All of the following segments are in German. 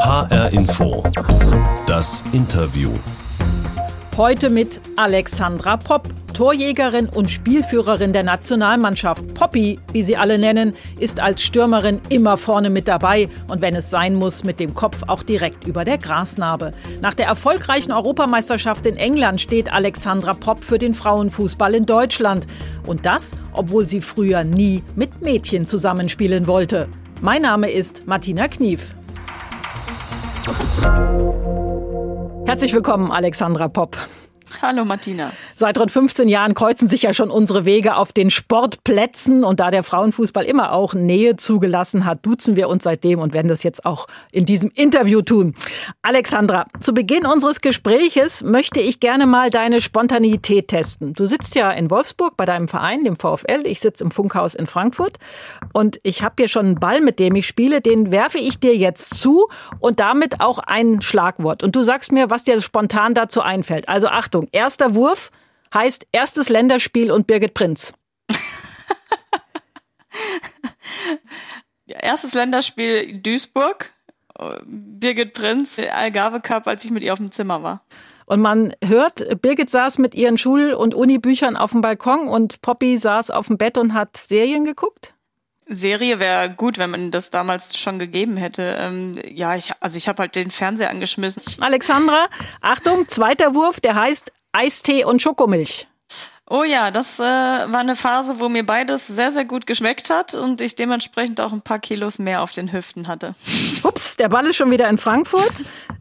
HR Info. Das Interview. Heute mit Alexandra Popp, Torjägerin und Spielführerin der Nationalmannschaft. Poppy, wie sie alle nennen, ist als Stürmerin immer vorne mit dabei und wenn es sein muss, mit dem Kopf auch direkt über der Grasnarbe. Nach der erfolgreichen Europameisterschaft in England steht Alexandra Popp für den Frauenfußball in Deutschland. Und das, obwohl sie früher nie mit Mädchen zusammenspielen wollte. Mein Name ist Martina Knief. Herzlich willkommen, Alexandra Popp. Hallo Martina. Seit rund 15 Jahren kreuzen sich ja schon unsere Wege auf den Sportplätzen und da der Frauenfußball immer auch Nähe zugelassen hat, duzen wir uns seitdem und werden das jetzt auch in diesem Interview tun. Alexandra, zu Beginn unseres Gespräches möchte ich gerne mal deine Spontanität testen. Du sitzt ja in Wolfsburg bei deinem Verein, dem VfL. Ich sitze im Funkhaus in Frankfurt und ich habe hier schon einen Ball, mit dem ich spiele. Den werfe ich dir jetzt zu und damit auch ein Schlagwort. Und du sagst mir, was dir spontan dazu einfällt. Also Achtung. Achtung, erster Wurf heißt erstes Länderspiel und Birgit Prinz. erstes Länderspiel Duisburg, Birgit Prinz, Algarve Cup, als ich mit ihr auf dem Zimmer war. Und man hört, Birgit saß mit ihren Schul- und Unibüchern auf dem Balkon und Poppy saß auf dem Bett und hat Serien geguckt? Serie wäre gut, wenn man das damals schon gegeben hätte. Ähm, ja, ich, also ich habe halt den Fernseher angeschmissen. Alexandra, Achtung, zweiter Wurf, der heißt Eistee und Schokomilch. Oh ja, das äh, war eine Phase, wo mir beides sehr, sehr gut geschmeckt hat und ich dementsprechend auch ein paar Kilos mehr auf den Hüften hatte. Ups, der Ball ist schon wieder in Frankfurt.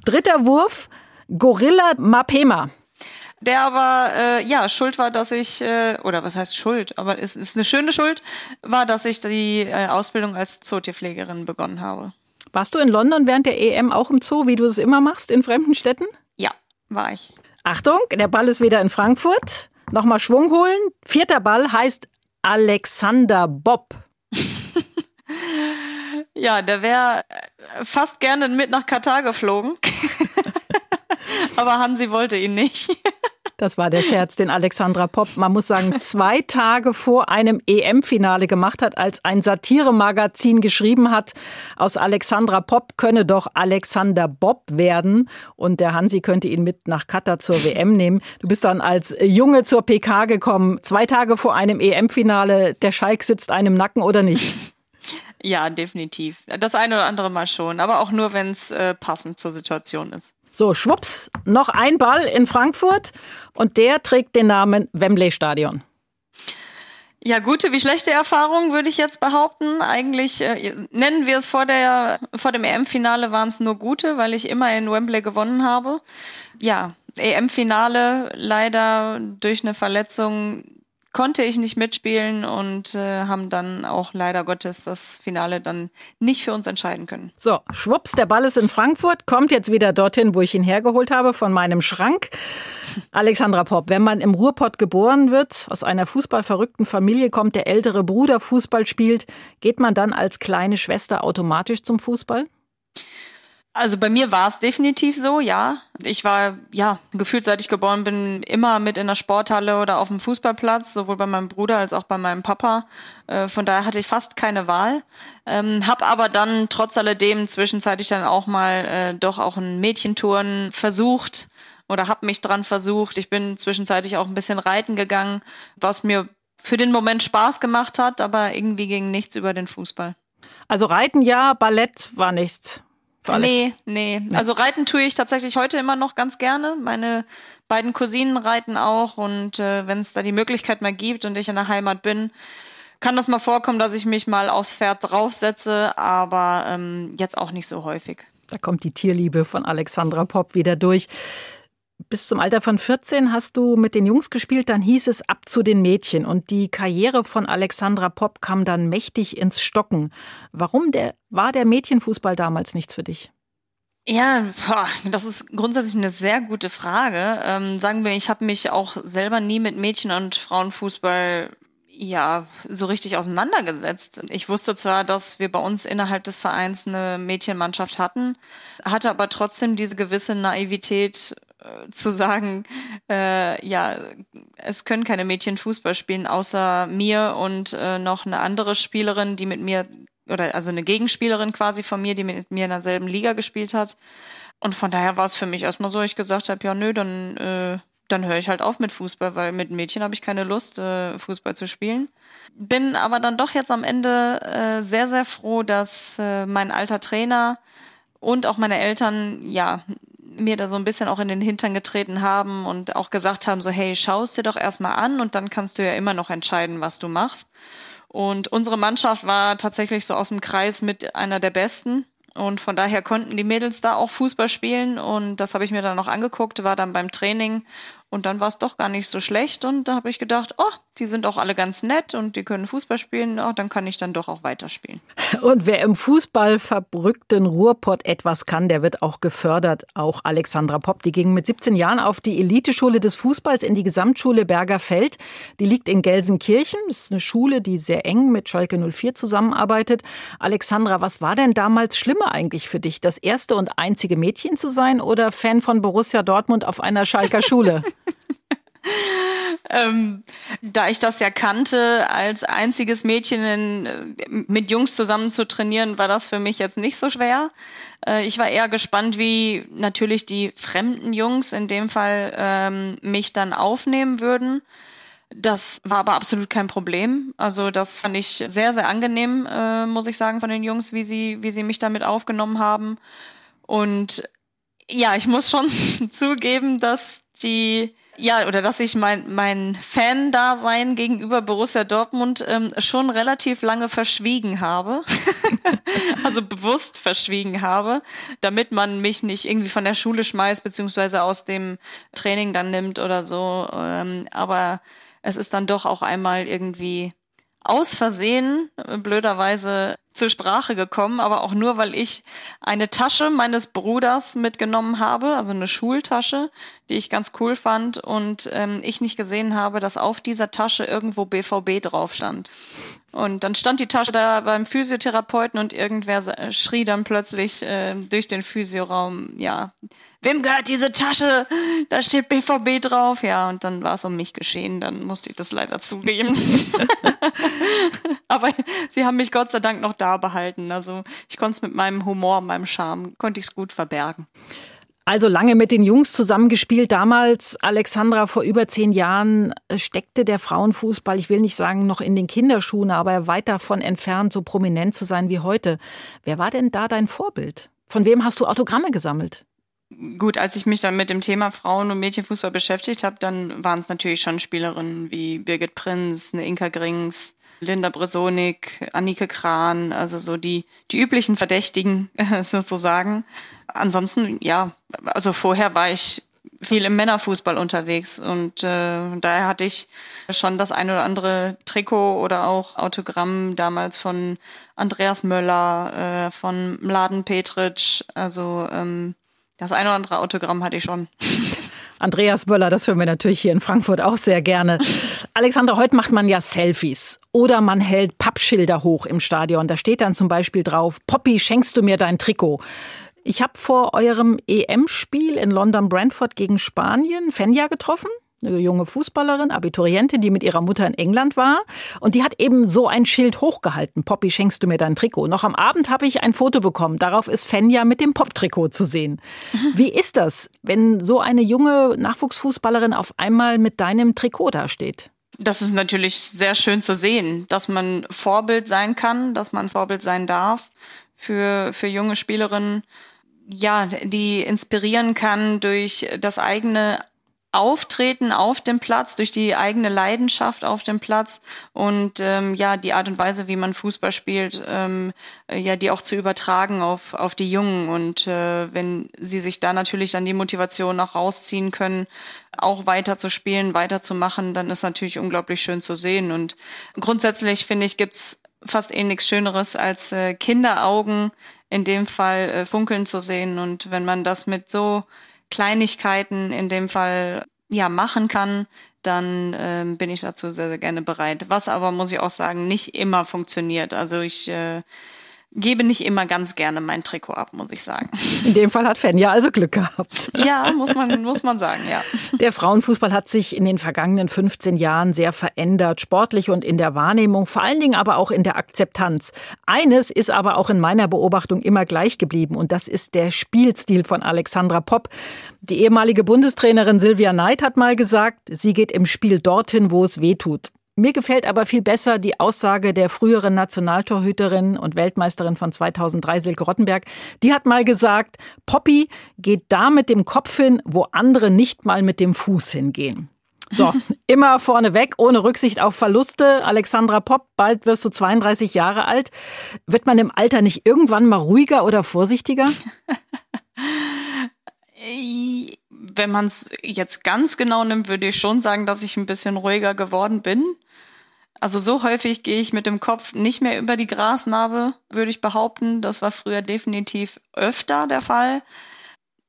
Dritter Wurf, Gorilla Mapema der aber äh, ja schuld war, dass ich äh, oder was heißt Schuld, aber es ist eine schöne Schuld, war, dass ich die äh, Ausbildung als Zootierpflegerin begonnen habe. Warst du in London während der EM auch im Zoo, wie du es immer machst in fremden Städten? Ja, war ich. Achtung, der Ball ist wieder in Frankfurt. Nochmal Schwung holen. Vierter Ball heißt Alexander Bob. ja, der wäre fast gerne mit nach Katar geflogen. Aber Hansi wollte ihn nicht. Das war der Scherz, den Alexandra Popp, man muss sagen, zwei Tage vor einem EM-Finale gemacht hat, als ein Satiremagazin geschrieben hat, aus Alexandra Popp könne doch Alexander Bob werden und der Hansi könnte ihn mit nach Katar zur WM nehmen. Du bist dann als Junge zur PK gekommen, zwei Tage vor einem EM-Finale. Der Schalk sitzt einem Nacken oder nicht? Ja, definitiv. Das eine oder andere Mal schon, aber auch nur, wenn es äh, passend zur Situation ist. So, schwupps, noch ein Ball in Frankfurt und der trägt den Namen Wembley Stadion. Ja, gute wie schlechte Erfahrung, würde ich jetzt behaupten. Eigentlich äh, nennen wir es vor, der, vor dem EM-Finale waren es nur gute, weil ich immer in Wembley gewonnen habe. Ja, EM-Finale leider durch eine Verletzung konnte ich nicht mitspielen und äh, haben dann auch leider Gottes das Finale dann nicht für uns entscheiden können. So, schwupps, der Ball ist in Frankfurt, kommt jetzt wieder dorthin, wo ich ihn hergeholt habe, von meinem Schrank. Alexandra Popp, wenn man im Ruhrpott geboren wird, aus einer fußballverrückten Familie kommt, der ältere Bruder Fußball spielt, geht man dann als kleine Schwester automatisch zum Fußball? Also bei mir war es definitiv so, ja. Ich war, ja, gefühlt seit ich geboren bin, immer mit in der Sporthalle oder auf dem Fußballplatz, sowohl bei meinem Bruder als auch bei meinem Papa. Äh, von daher hatte ich fast keine Wahl. Ähm, hab aber dann trotz alledem zwischenzeitlich dann auch mal äh, doch auch ein Mädchentouren versucht oder hab mich dran versucht. Ich bin zwischenzeitlich auch ein bisschen reiten gegangen, was mir für den Moment Spaß gemacht hat, aber irgendwie ging nichts über den Fußball. Also Reiten ja, Ballett war nichts. Nee, nee, nee. Also reiten tue ich tatsächlich heute immer noch ganz gerne. Meine beiden Cousinen reiten auch und äh, wenn es da die Möglichkeit mal gibt und ich in der Heimat bin, kann das mal vorkommen, dass ich mich mal aufs Pferd draufsetze, aber ähm, jetzt auch nicht so häufig. Da kommt die Tierliebe von Alexandra Popp wieder durch bis zum Alter von 14 hast du mit den Jungs gespielt, dann hieß es ab zu den Mädchen und die Karriere von Alexandra Popp kam dann mächtig ins Stocken. Warum der, war der Mädchenfußball damals nichts für dich? Ja, das ist grundsätzlich eine sehr gute Frage. Ähm, sagen wir, ich habe mich auch selber nie mit Mädchen- und Frauenfußball ja so richtig auseinandergesetzt. Ich wusste zwar, dass wir bei uns innerhalb des Vereins eine Mädchenmannschaft hatten, hatte aber trotzdem diese gewisse Naivität zu sagen, äh, ja, es können keine Mädchen Fußball spielen, außer mir und äh, noch eine andere Spielerin, die mit mir oder also eine Gegenspielerin quasi von mir, die mit mir in derselben Liga gespielt hat. Und von daher war es für mich erstmal so, ich gesagt habe, ja nö, dann, äh, dann höre ich halt auf mit Fußball, weil mit Mädchen habe ich keine Lust, äh, Fußball zu spielen. Bin aber dann doch jetzt am Ende äh, sehr, sehr froh, dass äh, mein alter Trainer und auch meine Eltern, ja, mir da so ein bisschen auch in den Hintern getreten haben und auch gesagt haben, so, hey, schau es dir doch erstmal an und dann kannst du ja immer noch entscheiden, was du machst. Und unsere Mannschaft war tatsächlich so aus dem Kreis mit einer der besten. Und von daher konnten die Mädels da auch Fußball spielen. Und das habe ich mir dann noch angeguckt, war dann beim Training und dann war es doch gar nicht so schlecht und da habe ich gedacht, oh, die sind auch alle ganz nett und die können Fußball spielen, oh, dann kann ich dann doch auch weiterspielen. Und wer im Fußball verbrückten Ruhrpott etwas kann, der wird auch gefördert. Auch Alexandra Popp, die ging mit 17 Jahren auf die Eliteschule des Fußballs in die Gesamtschule Bergerfeld. Die liegt in Gelsenkirchen. Das ist eine Schule, die sehr eng mit Schalke 04 zusammenarbeitet. Alexandra, was war denn damals schlimmer eigentlich für dich? Das erste und einzige Mädchen zu sein oder Fan von Borussia Dortmund auf einer Schalker Schule? ähm, da ich das ja kannte, als einziges Mädchen in, mit Jungs zusammen zu trainieren, war das für mich jetzt nicht so schwer. Äh, ich war eher gespannt, wie natürlich die fremden Jungs in dem Fall ähm, mich dann aufnehmen würden. Das war aber absolut kein Problem. Also das fand ich sehr, sehr angenehm, äh, muss ich sagen, von den Jungs, wie sie, wie sie mich damit aufgenommen haben. Und ja, ich muss schon zugeben, dass die ja, oder dass ich mein, mein Fan-Dasein gegenüber Borussia Dortmund ähm, schon relativ lange verschwiegen habe. also bewusst verschwiegen habe, damit man mich nicht irgendwie von der Schule schmeißt, beziehungsweise aus dem Training dann nimmt oder so. Ähm, aber es ist dann doch auch einmal irgendwie aus Versehen, äh, blöderweise, zur Sprache gekommen, aber auch nur, weil ich eine Tasche meines Bruders mitgenommen habe, also eine Schultasche, die ich ganz cool fand und ähm, ich nicht gesehen habe, dass auf dieser Tasche irgendwo BVB drauf stand. Und dann stand die Tasche da beim Physiotherapeuten und irgendwer schrie dann plötzlich äh, durch den Physioraum, ja, wem gehört diese Tasche? Da steht BVB drauf. Ja, und dann war es um mich geschehen. Dann musste ich das leider zugeben. Aber sie haben mich Gott sei Dank noch da behalten. Also ich konnte es mit meinem Humor, meinem Charme, konnte ich es gut verbergen. Also lange mit den Jungs zusammengespielt. Damals, Alexandra, vor über zehn Jahren äh, steckte der Frauenfußball, ich will nicht sagen noch in den Kinderschuhen, aber weit davon entfernt, so prominent zu sein wie heute. Wer war denn da dein Vorbild? Von wem hast du Autogramme gesammelt? Gut, als ich mich dann mit dem Thema Frauen- und Mädchenfußball beschäftigt habe, dann waren es natürlich schon Spielerinnen wie Birgit Prinz, eine Inka Grings, Linda Bresonik, Annike Kran, also so die, die üblichen Verdächtigen sozusagen. Ansonsten, ja, also vorher war ich viel im Männerfußball unterwegs und äh, daher hatte ich schon das ein oder andere Trikot oder auch Autogramm damals von Andreas Möller, äh, von Mladen Petric, also ähm, das ein oder andere Autogramm hatte ich schon. Andreas Böller, das hören wir natürlich hier in Frankfurt auch sehr gerne. Alexander, heute macht man ja Selfies oder man hält Pappschilder hoch im Stadion. Da steht dann zum Beispiel drauf, Poppy, schenkst du mir dein Trikot? Ich habe vor eurem EM-Spiel in London Brentford gegen Spanien Fenja getroffen eine junge Fußballerin, Abiturientin, die mit ihrer Mutter in England war. Und die hat eben so ein Schild hochgehalten. Poppy, schenkst du mir dein Trikot? Noch am Abend habe ich ein Foto bekommen. Darauf ist Fenja mit dem Pop-Trikot zu sehen. Wie ist das, wenn so eine junge Nachwuchsfußballerin auf einmal mit deinem Trikot dasteht? Das ist natürlich sehr schön zu sehen, dass man Vorbild sein kann, dass man Vorbild sein darf für, für junge Spielerinnen ja, die inspirieren kann durch das eigene Auftreten auf dem Platz, durch die eigene Leidenschaft auf dem Platz und ähm, ja, die Art und Weise, wie man Fußball spielt, ähm, äh, ja, die auch zu übertragen auf, auf die Jungen. Und äh, wenn sie sich da natürlich dann die Motivation auch rausziehen können, auch weiter zu spielen, weiterzumachen, dann ist natürlich unglaublich schön zu sehen. Und grundsätzlich finde ich, gibt's fast eh nichts Schöneres als äh, Kinderaugen in dem Fall äh, funkeln zu sehen. Und wenn man das mit so Kleinigkeiten in dem Fall ja machen kann, dann ähm, bin ich dazu sehr, sehr gerne bereit. Was aber, muss ich auch sagen, nicht immer funktioniert. Also ich äh, gebe nicht immer ganz gerne mein Trikot ab, muss ich sagen. In dem Fall hat Fenja also Glück gehabt. Ja, muss man, muss man sagen, ja. Der Frauenfußball hat sich in den vergangenen 15 Jahren sehr verändert, sportlich und in der Wahrnehmung, vor allen Dingen aber auch in der Akzeptanz. Eines ist aber auch in meiner Beobachtung immer gleich geblieben und das ist der Spielstil von Alexandra Popp. Die ehemalige Bundestrainerin Silvia Neid hat mal gesagt, sie geht im Spiel dorthin, wo es weh tut. Mir gefällt aber viel besser die Aussage der früheren Nationaltorhüterin und Weltmeisterin von 2003, Silke Rottenberg. Die hat mal gesagt, Poppy geht da mit dem Kopf hin, wo andere nicht mal mit dem Fuß hingehen. So, immer vorne weg, ohne Rücksicht auf Verluste. Alexandra Popp, bald wirst du 32 Jahre alt. Wird man im Alter nicht irgendwann mal ruhiger oder vorsichtiger? Wenn man es jetzt ganz genau nimmt, würde ich schon sagen, dass ich ein bisschen ruhiger geworden bin. Also so häufig gehe ich mit dem Kopf nicht mehr über die Grasnarbe, würde ich behaupten. Das war früher definitiv öfter der Fall.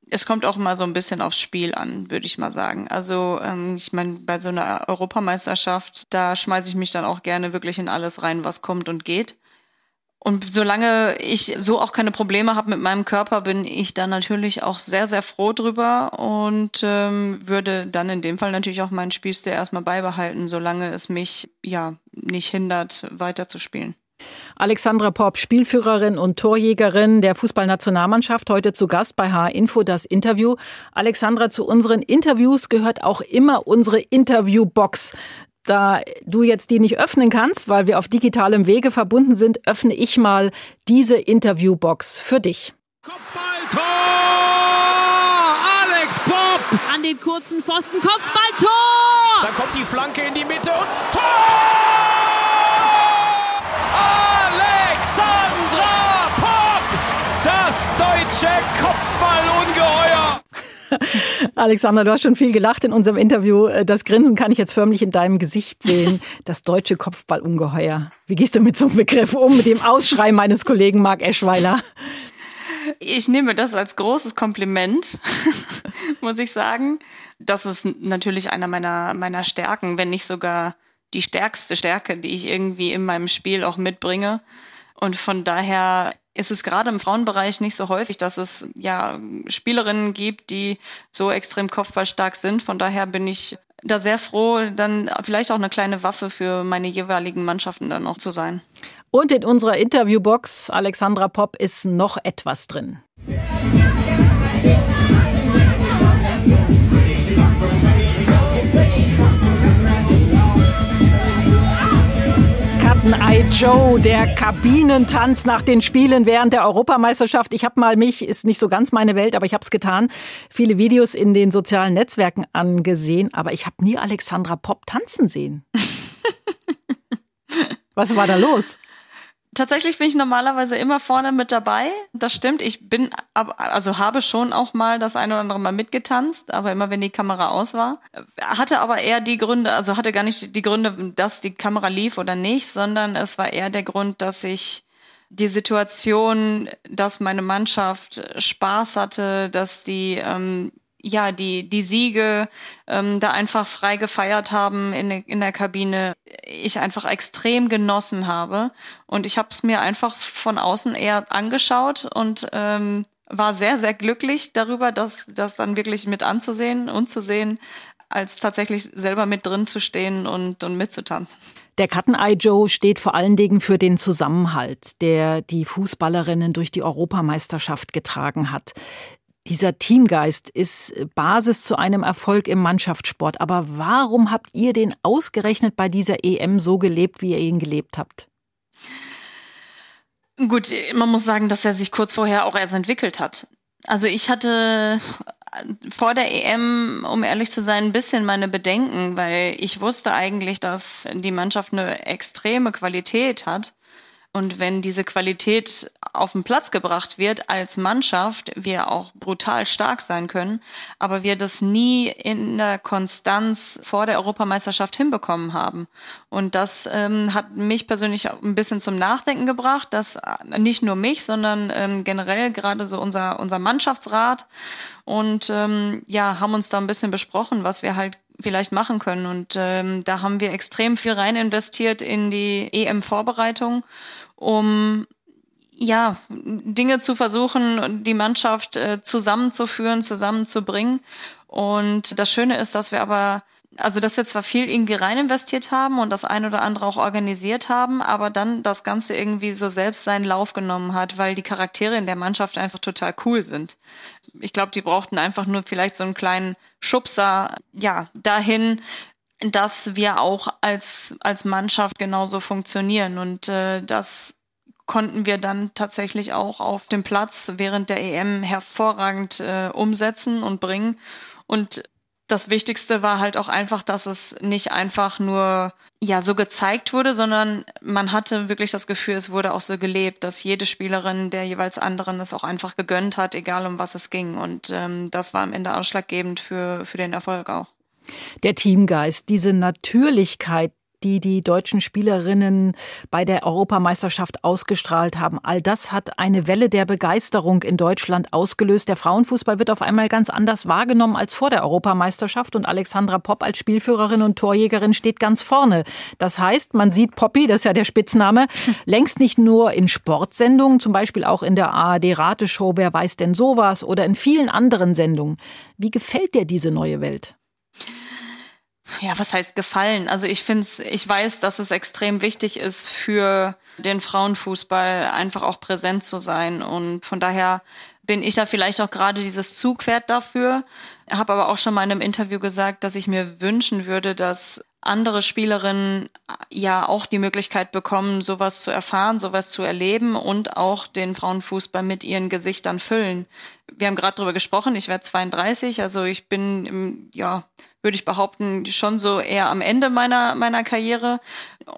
Es kommt auch mal so ein bisschen aufs Spiel an, würde ich mal sagen. Also ähm, ich meine, bei so einer Europameisterschaft, da schmeiße ich mich dann auch gerne wirklich in alles rein, was kommt und geht. Und solange ich so auch keine Probleme habe mit meinem Körper, bin ich da natürlich auch sehr, sehr froh drüber und ähm, würde dann in dem Fall natürlich auch meinen Spielstil erstmal beibehalten, solange es mich ja nicht hindert, weiterzuspielen. Alexandra Popp, Spielführerin und Torjägerin der Fußballnationalmannschaft, heute zu Gast bei H-Info das Interview. Alexandra, zu unseren Interviews gehört auch immer unsere Interviewbox. Da du jetzt die nicht öffnen kannst, weil wir auf digitalem Wege verbunden sind, öffne ich mal diese Interviewbox für dich. Kopfballtor! Alex Popp! An den kurzen Pfosten, Kopfballtor! Dann kommt die Flanke in die Mitte und Tor! Alexander, du hast schon viel gelacht in unserem Interview. Das Grinsen kann ich jetzt förmlich in deinem Gesicht sehen. Das deutsche Kopfballungeheuer. Wie gehst du mit so einem Begriff um, mit dem Ausschrei meines Kollegen Marc Eschweiler? Ich nehme das als großes Kompliment, muss ich sagen. Das ist natürlich einer meiner, meiner Stärken, wenn nicht sogar die stärkste Stärke, die ich irgendwie in meinem Spiel auch mitbringe. Und von daher ist es gerade im Frauenbereich nicht so häufig, dass es ja Spielerinnen gibt, die so extrem kopfballstark sind. Von daher bin ich da sehr froh, dann vielleicht auch eine kleine Waffe für meine jeweiligen Mannschaften dann auch zu sein. Und in unserer Interviewbox, Alexandra Popp, ist noch etwas drin. Captain Eye Joe, der Kabinentanz nach den Spielen während der Europameisterschaft. Ich habe mal mich, ist nicht so ganz meine Welt, aber ich habe es getan, viele Videos in den sozialen Netzwerken angesehen, aber ich habe nie Alexandra Popp tanzen sehen. Was war da los? Tatsächlich bin ich normalerweise immer vorne mit dabei. Das stimmt. Ich bin, also habe schon auch mal das eine oder andere Mal mitgetanzt, aber immer wenn die Kamera aus war. Hatte aber eher die Gründe, also hatte gar nicht die Gründe, dass die Kamera lief oder nicht, sondern es war eher der Grund, dass ich die Situation, dass meine Mannschaft Spaß hatte, dass die ähm, ja, die, die Siege ähm, da einfach frei gefeiert haben in, in der Kabine, ich einfach extrem genossen habe. Und ich habe es mir einfach von außen eher angeschaut und ähm, war sehr, sehr glücklich darüber, das, das dann wirklich mit anzusehen und zu sehen, als tatsächlich selber mit drin zu stehen und, und mitzutanzen. Der Eye Joe steht vor allen Dingen für den Zusammenhalt, der die Fußballerinnen durch die Europameisterschaft getragen hat. Dieser Teamgeist ist Basis zu einem Erfolg im Mannschaftssport. Aber warum habt ihr den ausgerechnet bei dieser EM so gelebt, wie ihr ihn gelebt habt? Gut, man muss sagen, dass er sich kurz vorher auch erst entwickelt hat. Also ich hatte vor der EM, um ehrlich zu sein, ein bisschen meine Bedenken, weil ich wusste eigentlich, dass die Mannschaft eine extreme Qualität hat. Und wenn diese Qualität auf den Platz gebracht wird als Mannschaft, wir auch brutal stark sein können, aber wir das nie in der Konstanz vor der Europameisterschaft hinbekommen haben. Und das ähm, hat mich persönlich ein bisschen zum Nachdenken gebracht, dass äh, nicht nur mich, sondern ähm, generell gerade so unser, unser Mannschaftsrat und ähm, ja, haben uns da ein bisschen besprochen, was wir halt vielleicht machen können. Und ähm, da haben wir extrem viel rein investiert in die EM-Vorbereitung, um ja, Dinge zu versuchen, die Mannschaft äh, zusammenzuführen, zusammenzubringen. Und das Schöne ist, dass wir aber also dass wir zwar viel irgendwie rein investiert haben und das ein oder andere auch organisiert haben, aber dann das Ganze irgendwie so selbst seinen Lauf genommen hat, weil die Charaktere in der Mannschaft einfach total cool sind. Ich glaube, die brauchten einfach nur vielleicht so einen kleinen Schubser, ja, dahin, dass wir auch als, als Mannschaft genauso funktionieren und äh, das konnten wir dann tatsächlich auch auf dem Platz während der EM hervorragend äh, umsetzen und bringen. Und das Wichtigste war halt auch einfach, dass es nicht einfach nur ja so gezeigt wurde, sondern man hatte wirklich das Gefühl, es wurde auch so gelebt, dass jede Spielerin der jeweils anderen es auch einfach gegönnt hat, egal um was es ging. Und ähm, das war am Ende ausschlaggebend für, für den Erfolg auch. Der Teamgeist, diese Natürlichkeit, die die deutschen Spielerinnen bei der Europameisterschaft ausgestrahlt haben. All das hat eine Welle der Begeisterung in Deutschland ausgelöst. Der Frauenfußball wird auf einmal ganz anders wahrgenommen als vor der Europameisterschaft und Alexandra Popp als Spielführerin und Torjägerin steht ganz vorne. Das heißt, man sieht Poppy, das ist ja der Spitzname, längst nicht nur in Sportsendungen, zum Beispiel auch in der ARD-Rateshow Wer weiß denn sowas oder in vielen anderen Sendungen. Wie gefällt dir diese neue Welt? Ja, was heißt gefallen? Also ich finde es, ich weiß, dass es extrem wichtig ist für den Frauenfußball einfach auch präsent zu sein und von daher bin ich da vielleicht auch gerade dieses Zugpferd dafür. Habe aber auch schon mal in einem Interview gesagt, dass ich mir wünschen würde, dass andere Spielerinnen ja auch die Möglichkeit bekommen, sowas zu erfahren, sowas zu erleben und auch den Frauenfußball mit ihren Gesichtern füllen. Wir haben gerade drüber gesprochen, ich werde 32, also ich bin ja, würde ich behaupten, schon so eher am Ende meiner, meiner Karriere.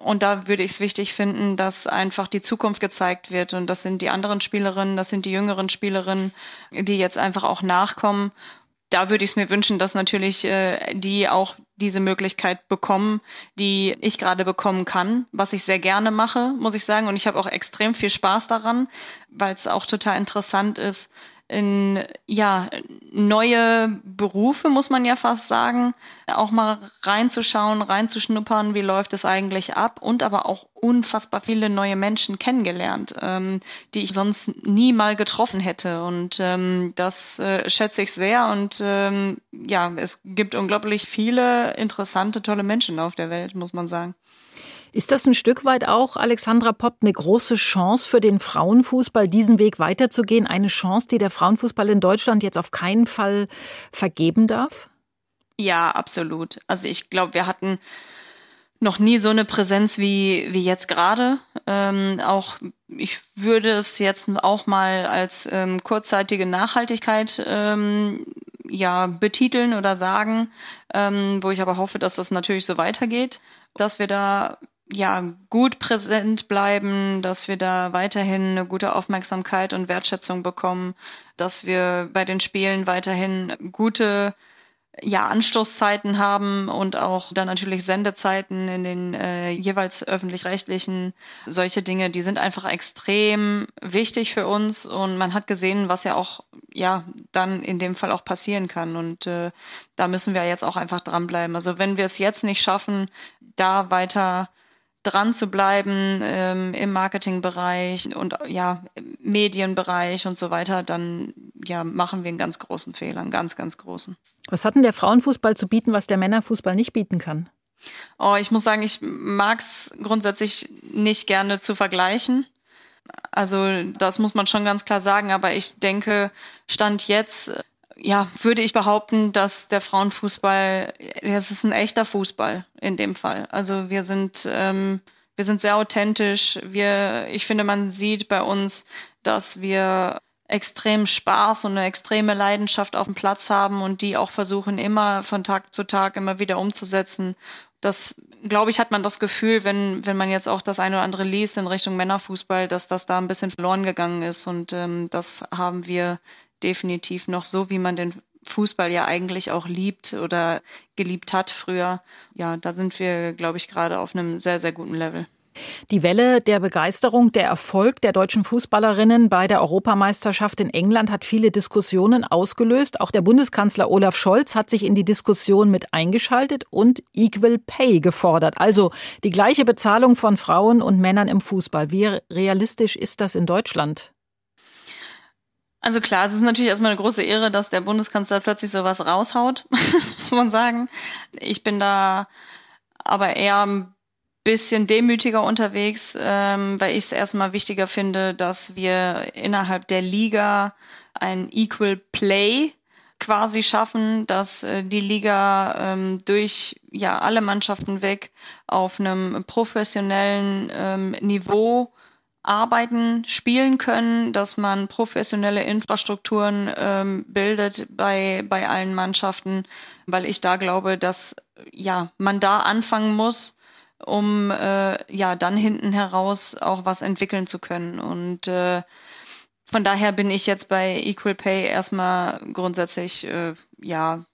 Und da würde ich es wichtig finden, dass einfach die Zukunft gezeigt wird. Und das sind die anderen Spielerinnen, das sind die jüngeren Spielerinnen, die jetzt einfach auch nachkommen. Da würde ich es mir wünschen, dass natürlich äh, die auch diese Möglichkeit bekommen, die ich gerade bekommen kann, was ich sehr gerne mache, muss ich sagen. Und ich habe auch extrem viel Spaß daran, weil es auch total interessant ist, in ja neue Berufe muss man ja fast sagen, auch mal reinzuschauen, reinzuschnuppern, wie läuft es eigentlich ab und aber auch unfassbar viele neue Menschen kennengelernt, ähm, die ich sonst nie mal getroffen hätte und ähm, das äh, schätze ich sehr und ähm, ja, es gibt unglaublich viele interessante, tolle Menschen auf der Welt, muss man sagen. Ist das ein Stück weit auch, Alexandra Popp, eine große Chance für den Frauenfußball, diesen Weg weiterzugehen? Eine Chance, die der Frauenfußball in Deutschland jetzt auf keinen Fall vergeben darf? Ja, absolut. Also ich glaube, wir hatten noch nie so eine Präsenz wie, wie jetzt gerade. Ähm, auch ich würde es jetzt auch mal als ähm, kurzzeitige Nachhaltigkeit ähm, ja betiteln oder sagen, ähm, wo ich aber hoffe, dass das natürlich so weitergeht, dass wir da ja, gut präsent bleiben, dass wir da weiterhin eine gute Aufmerksamkeit und Wertschätzung bekommen, dass wir bei den Spielen weiterhin gute ja, Anstoßzeiten haben und auch dann natürlich Sendezeiten in den äh, jeweils öffentlich-rechtlichen. Solche Dinge, die sind einfach extrem wichtig für uns und man hat gesehen, was ja auch ja dann in dem Fall auch passieren kann und äh, da müssen wir jetzt auch einfach dranbleiben. Also wenn wir es jetzt nicht schaffen, da weiter dran zu bleiben ähm, im Marketingbereich und ja, Medienbereich und so weiter, dann ja, machen wir einen ganz großen Fehler, einen ganz, ganz großen. Was hat denn der Frauenfußball zu bieten, was der Männerfußball nicht bieten kann? Oh, ich muss sagen, ich mag es grundsätzlich nicht gerne zu vergleichen. Also das muss man schon ganz klar sagen, aber ich denke, Stand jetzt ja, würde ich behaupten, dass der Frauenfußball, es ist ein echter Fußball in dem Fall. Also wir sind, ähm, wir sind sehr authentisch. Wir, ich finde, man sieht bei uns, dass wir extrem Spaß und eine extreme Leidenschaft auf dem Platz haben und die auch versuchen immer von Tag zu Tag immer wieder umzusetzen. Das, glaube ich, hat man das Gefühl, wenn, wenn man jetzt auch das eine oder andere liest in Richtung Männerfußball, dass das da ein bisschen verloren gegangen ist. Und ähm, das haben wir definitiv noch so, wie man den Fußball ja eigentlich auch liebt oder geliebt hat früher. Ja, da sind wir, glaube ich, gerade auf einem sehr, sehr guten Level. Die Welle der Begeisterung, der Erfolg der deutschen Fußballerinnen bei der Europameisterschaft in England hat viele Diskussionen ausgelöst. Auch der Bundeskanzler Olaf Scholz hat sich in die Diskussion mit eingeschaltet und Equal Pay gefordert. Also die gleiche Bezahlung von Frauen und Männern im Fußball. Wie realistisch ist das in Deutschland? Also klar, es ist natürlich erstmal eine große Ehre, dass der Bundeskanzler plötzlich sowas raushaut, muss man sagen. Ich bin da aber eher ein bisschen demütiger unterwegs, ähm, weil ich es erstmal wichtiger finde, dass wir innerhalb der Liga ein Equal Play quasi schaffen, dass äh, die Liga ähm, durch ja alle Mannschaften weg auf einem professionellen ähm, Niveau arbeiten, spielen können, dass man professionelle Infrastrukturen ähm, bildet bei bei allen Mannschaften, weil ich da glaube, dass ja man da anfangen muss um äh, ja dann hinten heraus auch was entwickeln zu können. Und äh, von daher bin ich jetzt bei Equal Pay erstmal grundsätzlich, äh, ja,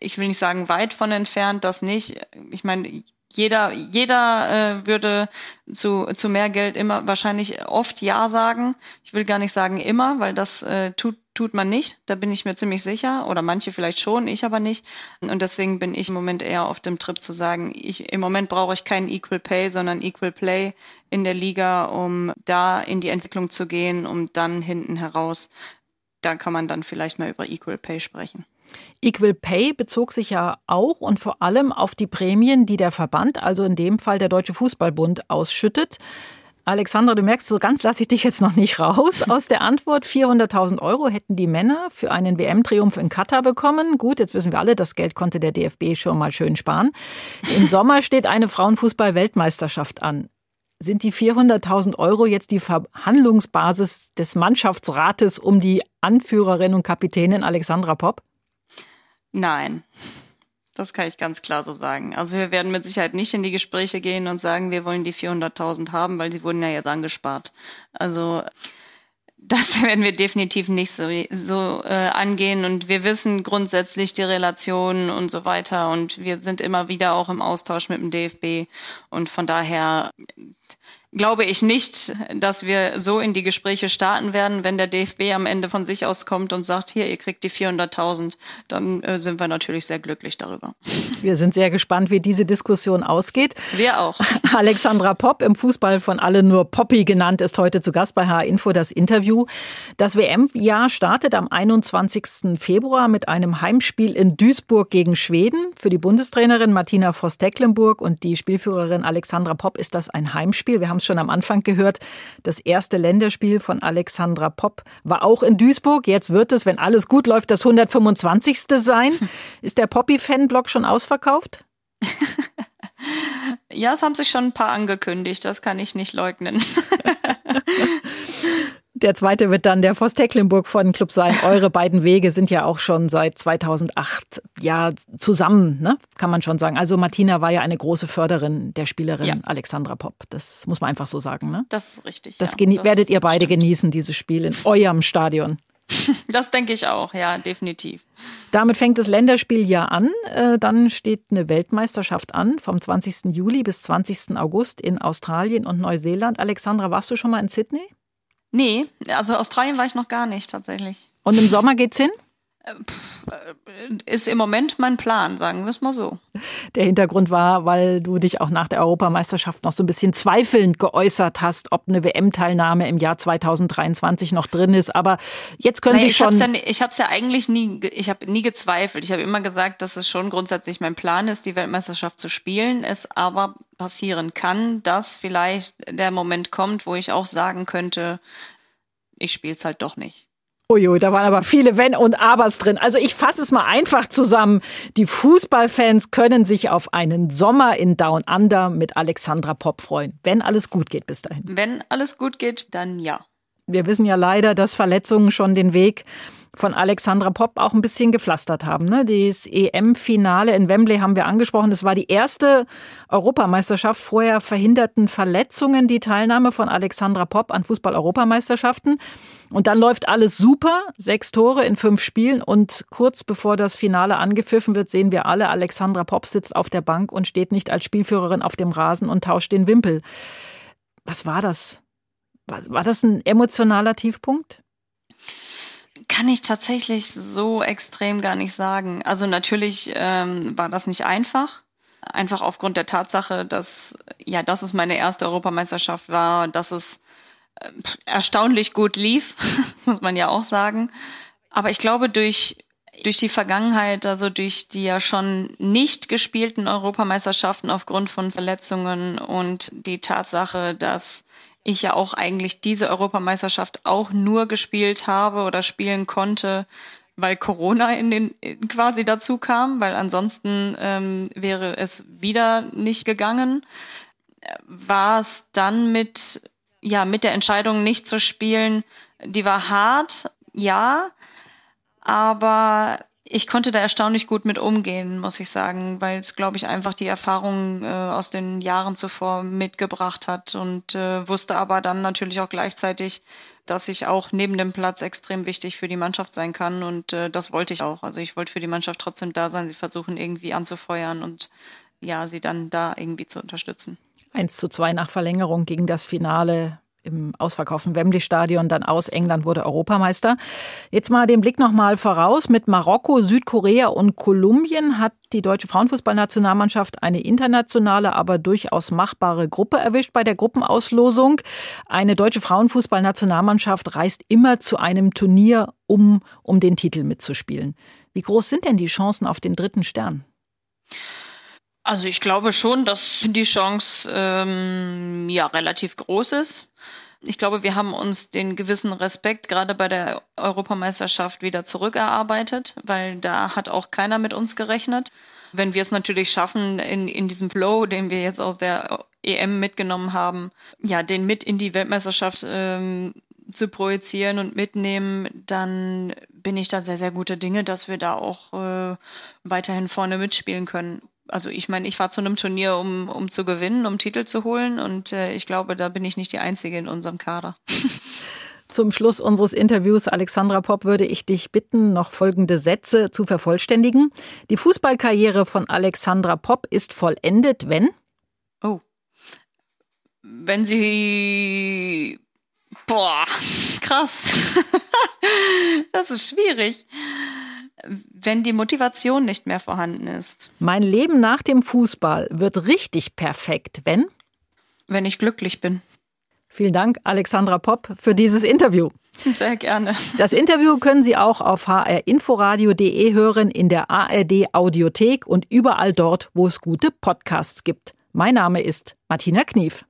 ich will nicht sagen weit von entfernt, das nicht. Ich meine, jeder, jeder äh, würde zu, zu mehr Geld immer wahrscheinlich oft Ja sagen. Ich will gar nicht sagen immer, weil das äh, tut tut man nicht. Da bin ich mir ziemlich sicher. Oder manche vielleicht schon, ich aber nicht. Und deswegen bin ich im Moment eher auf dem Trip zu sagen, ich, im Moment brauche ich keinen Equal Pay, sondern Equal Play in der Liga, um da in die Entwicklung zu gehen, um dann hinten heraus, da kann man dann vielleicht mal über Equal Pay sprechen. Equal Pay bezog sich ja auch und vor allem auf die Prämien, die der Verband, also in dem Fall der Deutsche Fußballbund, ausschüttet. Alexandra, du merkst, so ganz lasse ich dich jetzt noch nicht raus aus der Antwort. 400.000 Euro hätten die Männer für einen WM-Triumph in Katar bekommen. Gut, jetzt wissen wir alle, das Geld konnte der DFB schon mal schön sparen. Im Sommer steht eine Frauenfußball-Weltmeisterschaft an. Sind die 400.000 Euro jetzt die Verhandlungsbasis des Mannschaftsrates um die Anführerin und Kapitänin Alexandra Popp? Nein. Das kann ich ganz klar so sagen. Also wir werden mit Sicherheit nicht in die Gespräche gehen und sagen, wir wollen die 400.000 haben, weil die wurden ja jetzt angespart. Also das werden wir definitiv nicht so, so äh, angehen. Und wir wissen grundsätzlich die Relationen und so weiter. Und wir sind immer wieder auch im Austausch mit dem DFB. Und von daher glaube ich nicht, dass wir so in die Gespräche starten werden. Wenn der DFB am Ende von sich aus kommt und sagt, hier, ihr kriegt die 400.000, dann äh, sind wir natürlich sehr glücklich darüber. Wir sind sehr gespannt, wie diese Diskussion ausgeht. Wir auch. Alexandra Popp, im Fußball von alle nur Poppy genannt, ist heute zu Gast bei H-Info das Interview. Das WM-Jahr startet am 21. Februar mit einem Heimspiel in Duisburg gegen Schweden. Für die Bundestrainerin Martina Voss-Tecklenburg und die Spielführerin Alexandra Popp ist das ein Heimspiel. Wir haben es schon am Anfang gehört. Das erste Länderspiel von Alexandra Popp war auch in Duisburg. Jetzt wird es, wenn alles gut läuft, das 125. sein. Ist der Poppy-Fanblock schon ausverkauft? ja, es haben sich schon ein paar angekündigt. Das kann ich nicht leugnen. Der zweite wird dann der Voss Tecklenburg von Club sein. Eure beiden Wege sind ja auch schon seit 2008 ja zusammen, ne? kann man schon sagen. Also Martina war ja eine große Förderin der Spielerin ja. Alexandra Popp. Das muss man einfach so sagen. Ne? Das ist richtig. Das, ja, das werdet ihr beide stimmt. genießen, dieses Spiel in eurem Stadion. Das denke ich auch, ja, definitiv. Damit fängt das Länderspiel ja an. Äh, dann steht eine Weltmeisterschaft an, vom 20. Juli bis 20. August in Australien und Neuseeland. Alexandra, warst du schon mal in Sydney? Nee, also Australien war ich noch gar nicht tatsächlich. Und im Sommer geht's hin? Äh, ist im Moment mein Plan, sagen wir es mal so. Der Hintergrund war, weil du dich auch nach der Europameisterschaft noch so ein bisschen zweifelnd geäußert hast, ob eine WM-Teilnahme im Jahr 2023 noch drin ist. Aber jetzt können naja, Sie schon. Ja, ich habe es ja eigentlich nie, ich habe nie gezweifelt. Ich habe immer gesagt, dass es schon grundsätzlich mein Plan ist, die Weltmeisterschaft zu spielen. Es aber passieren kann, dass vielleicht der Moment kommt, wo ich auch sagen könnte, ich spiele es halt doch nicht. Uiui, da waren aber viele Wenn und Abers drin. Also ich fasse es mal einfach zusammen. Die Fußballfans können sich auf einen Sommer in Down Under mit Alexandra Popp freuen, wenn alles gut geht bis dahin. Wenn alles gut geht, dann ja. Wir wissen ja leider, dass Verletzungen schon den Weg von Alexandra Popp auch ein bisschen gepflastert haben. Ne? Das EM-Finale in Wembley haben wir angesprochen. Es war die erste Europameisterschaft. Vorher verhinderten Verletzungen die Teilnahme von Alexandra Popp an Fußball-Europameisterschaften. Und dann läuft alles super. Sechs Tore in fünf Spielen. Und kurz bevor das Finale angepfiffen wird, sehen wir alle, Alexandra Popp sitzt auf der Bank und steht nicht als Spielführerin auf dem Rasen und tauscht den Wimpel. Was war das? War das ein emotionaler Tiefpunkt? Kann ich tatsächlich so extrem gar nicht sagen. Also natürlich ähm, war das nicht einfach. Einfach aufgrund der Tatsache, dass ja, dass es meine erste Europameisterschaft war, dass es äh, erstaunlich gut lief, muss man ja auch sagen. Aber ich glaube, durch durch die Vergangenheit, also durch die ja schon nicht gespielten Europameisterschaften aufgrund von Verletzungen und die Tatsache, dass ich ja auch eigentlich diese Europameisterschaft auch nur gespielt habe oder spielen konnte, weil Corona in den quasi dazu kam, weil ansonsten ähm, wäre es wieder nicht gegangen. War es dann mit ja mit der Entscheidung nicht zu spielen, die war hart, ja, aber ich konnte da erstaunlich gut mit umgehen, muss ich sagen, weil es, glaube ich, einfach die Erfahrung äh, aus den Jahren zuvor mitgebracht hat und äh, wusste aber dann natürlich auch gleichzeitig, dass ich auch neben dem Platz extrem wichtig für die Mannschaft sein kann und äh, das wollte ich auch. Also ich wollte für die Mannschaft trotzdem da sein, sie versuchen irgendwie anzufeuern und ja, sie dann da irgendwie zu unterstützen. 1 zu 2 nach Verlängerung gegen das Finale im ausverkauften Wembley-Stadion dann aus. England wurde Europameister. Jetzt mal den Blick nochmal voraus. Mit Marokko, Südkorea und Kolumbien hat die deutsche Frauenfußballnationalmannschaft eine internationale, aber durchaus machbare Gruppe erwischt bei der Gruppenauslosung. Eine deutsche Frauenfußballnationalmannschaft reist immer zu einem Turnier, um, um den Titel mitzuspielen. Wie groß sind denn die Chancen auf den dritten Stern? Also ich glaube schon, dass die Chance ähm, ja relativ groß ist. Ich glaube, wir haben uns den gewissen Respekt gerade bei der Europameisterschaft wieder zurückerarbeitet, weil da hat auch keiner mit uns gerechnet. Wenn wir es natürlich schaffen, in, in diesem Flow, den wir jetzt aus der EM mitgenommen haben, ja, den mit in die Weltmeisterschaft ähm, zu projizieren und mitnehmen, dann bin ich da sehr, sehr gute Dinge, dass wir da auch äh, weiterhin vorne mitspielen können also ich meine, ich fahre zu einem Turnier, um, um zu gewinnen, um Titel zu holen und äh, ich glaube, da bin ich nicht die Einzige in unserem Kader. Zum Schluss unseres Interviews, Alexandra Popp, würde ich dich bitten, noch folgende Sätze zu vervollständigen. Die Fußballkarriere von Alexandra Popp ist vollendet, wenn? Oh. Wenn sie. Boah, krass. das ist schwierig wenn die Motivation nicht mehr vorhanden ist. Mein Leben nach dem Fußball wird richtig perfekt, wenn? Wenn ich glücklich bin. Vielen Dank, Alexandra Popp, für dieses Interview. Sehr gerne. Das Interview können Sie auch auf hrinforadio.de hören, in der ARD Audiothek und überall dort, wo es gute Podcasts gibt. Mein Name ist Martina Knief.